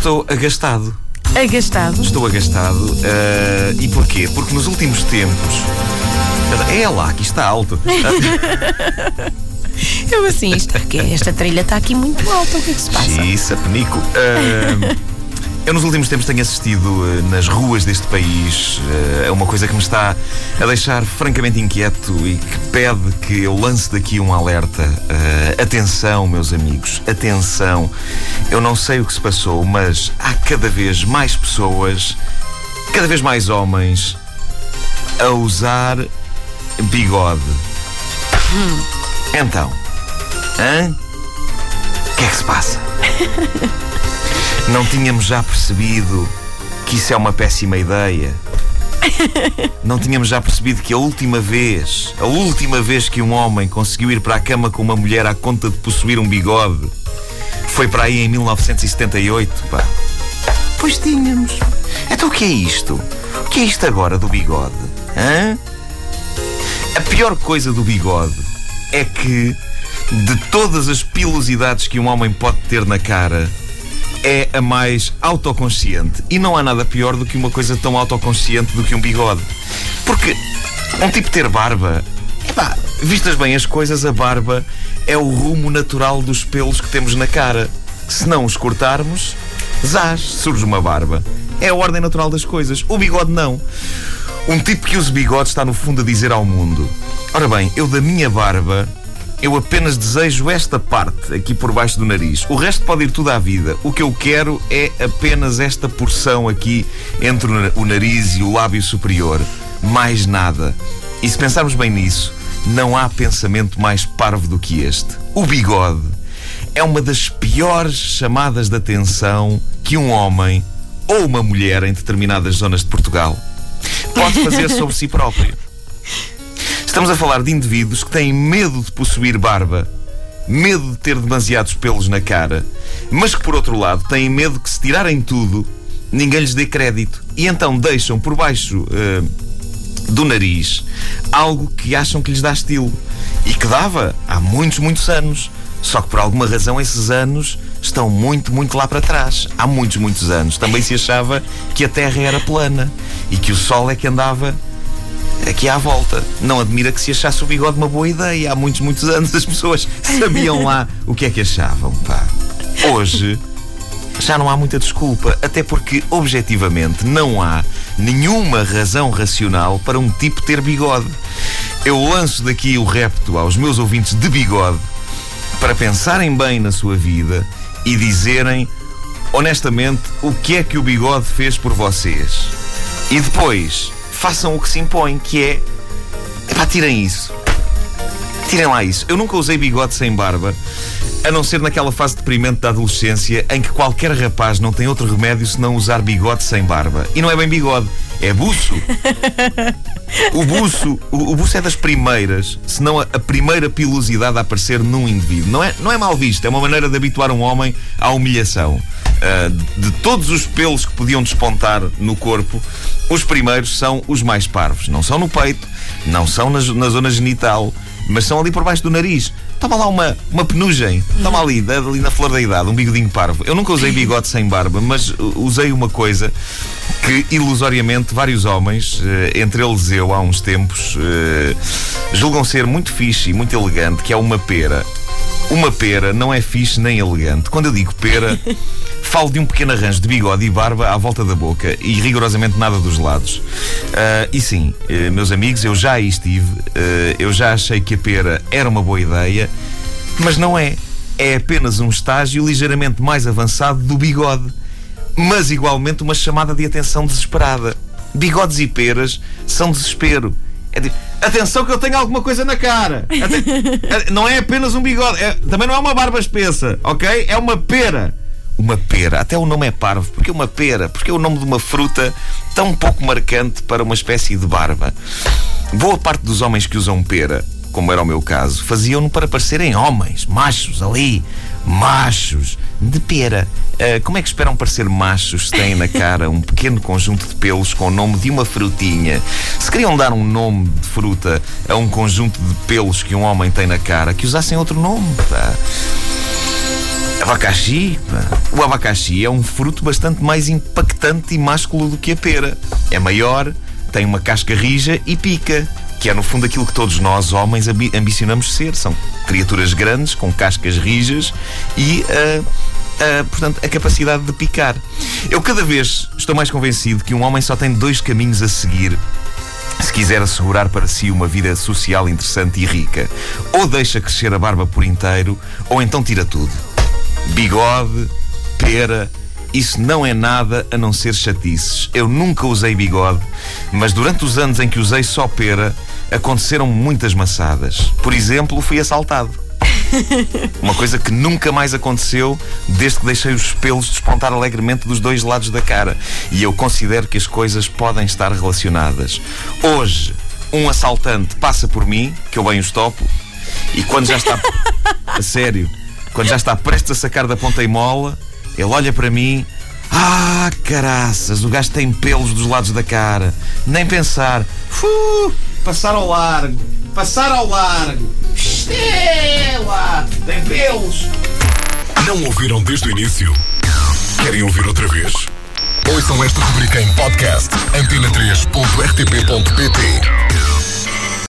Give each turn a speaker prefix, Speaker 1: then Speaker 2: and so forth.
Speaker 1: estou agastado.
Speaker 2: Agastado?
Speaker 1: Estou agastado. eh, e porquê? Porque nos últimos tempos. É lá, aqui está alto.
Speaker 2: Eu assim, isto, que esta trilha está aqui muito alta, o que é que se passa?
Speaker 1: Isso, penico. Eh, eu nos últimos tempos tenho assistido eh, nas ruas deste país eh, a uma coisa que me está a deixar francamente inquieto e que pede que eu lance daqui um alerta. Eh, atenção, meus amigos, atenção. Eu não sei o que se passou, mas há cada vez mais pessoas, cada vez mais homens, a usar bigode. Então, hã? O que é que se passa? Não tínhamos já percebido que isso é uma péssima ideia? Não tínhamos já percebido que a última vez, a última vez que um homem conseguiu ir para a cama com uma mulher à conta de possuir um bigode foi para aí em 1978, pá. Pois tínhamos. Então o que é isto? O que é isto agora do bigode? Hã? A pior coisa do bigode é que, de todas as pilosidades que um homem pode ter na cara, é a mais autoconsciente. E não há nada pior do que uma coisa tão autoconsciente do que um bigode. Porque um tipo ter barba, epá, vistas bem as coisas, a barba é o rumo natural dos pelos que temos na cara. Se não os cortarmos, zás, surge uma barba. É a ordem natural das coisas. O bigode não. Um tipo que usa bigode está no fundo a dizer ao mundo: Ora bem, eu da minha barba, eu apenas desejo esta parte aqui por baixo do nariz. O resto pode ir tudo à vida. O que eu quero é apenas esta porção aqui entre o na- o nariz e o lábio superior. Mais nada. E se pensarmos bem nisso, não há pensamento mais parvo do que este. O bigode é uma das piores chamadas de atenção que um homem ou uma mulher em determinadas zonas de Portugal pode fazer sobre si próprio. Estamos a falar de indivíduos que têm medo de possuir barba, medo de ter demasiados pelos na cara, mas que, por outro lado, têm medo que, se tirarem tudo, ninguém lhes dê crédito. E então deixam por baixo eh, do nariz algo que acham que lhes dá estilo e que dava há muitos, muitos anos. Só que por alguma razão esses anos estão muito, muito lá para trás. Há muitos, muitos anos. Também se achava que a Terra era plana e que o Sol é que andava aqui à volta. Não admira que se achasse o bigode uma boa ideia. Há muitos, muitos anos as pessoas sabiam lá o que é que achavam. Pá. Hoje já não há muita desculpa, até porque, objetivamente, não há nenhuma razão racional para um tipo ter bigode. Eu lanço daqui o repto aos meus ouvintes de bigode para pensarem bem na sua vida e dizerem honestamente o que é que o bigode fez por vocês. E depois façam o que se impõe, que é. Epá, tirem isso. Tirem lá isso. Eu nunca usei bigode sem barba, a não ser naquela fase deprimente da adolescência em que qualquer rapaz não tem outro remédio senão usar bigode sem barba. E não é bem bigode, é buço. O buço, o, o buço é das primeiras, se não a, a primeira pilosidade a aparecer num indivíduo. Não é, não é mal visto, é uma maneira de habituar um homem à humilhação. Ah, de todos os pelos que podiam despontar no corpo, os primeiros são os mais parvos. Não são no peito, não são na, na zona genital, mas são ali por baixo do nariz. Toma lá uma, uma penugem. Toma ali, ali na flor da idade, um bigodinho parvo. Eu nunca usei bigode sem barba, mas uh, usei uma coisa que ilusoriamente vários homens, eh, entre eles eu há uns tempos, eh, julgam ser muito fixe e muito elegante, que é uma pera. Uma pera não é fixe nem elegante. Quando eu digo pera, falo de um pequeno arranjo de bigode e barba à volta da boca e rigorosamente nada dos lados. Ah, e sim, eh, meus amigos, eu já aí estive, eh, eu já achei que a pera era uma boa ideia, mas não é. É apenas um estágio ligeiramente mais avançado do bigode, mas igualmente uma chamada de atenção desesperada. Bigodes e peras são desespero. É tipo, atenção que eu tenho alguma coisa na cara. Aten- não é apenas um bigode, é- também não é uma barba espessa, ok? É uma pera. Uma pera, até o nome é parvo. Porque uma pera? Porque é o nome de uma fruta tão pouco marcante para uma espécie de barba. Boa parte dos homens que usam pera, como era o meu caso, faziam-no para parecerem homens, machos ali, machos, de pera. Ah, como é que esperam parecer machos se têm na cara um pequeno conjunto de pelos com o nome de uma frutinha? Se queriam dar um nome de fruta a um conjunto de pelos que um homem tem na cara, que usassem outro nome. pá. Abacaxi? O abacaxi é um fruto bastante mais impactante e másculo do que a pera. É maior, tem uma casca rija e pica. Que é no fundo aquilo que todos nós, homens, ambi ambicionamos ser. São criaturas grandes, com cascas rijas e uh, uh, portanto, a capacidade de picar. Eu cada vez estou mais convencido que um homem só tem dois caminhos a seguir se quiser assegurar para si uma vida social interessante e rica. Ou deixa crescer a barba por inteiro, ou então tira tudo. Bigode, pera, isso não é nada a não ser chatices. Eu nunca usei bigode, mas durante os anos em que usei só pera, aconteceram muitas maçadas. Por exemplo, fui assaltado. Uma coisa que nunca mais aconteceu desde que deixei os pelos despontar alegremente dos dois lados da cara. E eu considero que as coisas podem estar relacionadas. Hoje, um assaltante passa por mim, que eu bem os topo, e quando já está. a sério, quando já está prestes a sacar da ponta e mola, ele olha para mim. Ah, caraças, o gajo tem pelos dos lados da cara. Nem pensar. Fuh, passar ao largo. Passar ao largo. Estela! Tem pelos!
Speaker 3: Não ouviram desde o início? Querem ouvir outra vez? Ouçam esta rubrica em podcast antena3.rtp.pt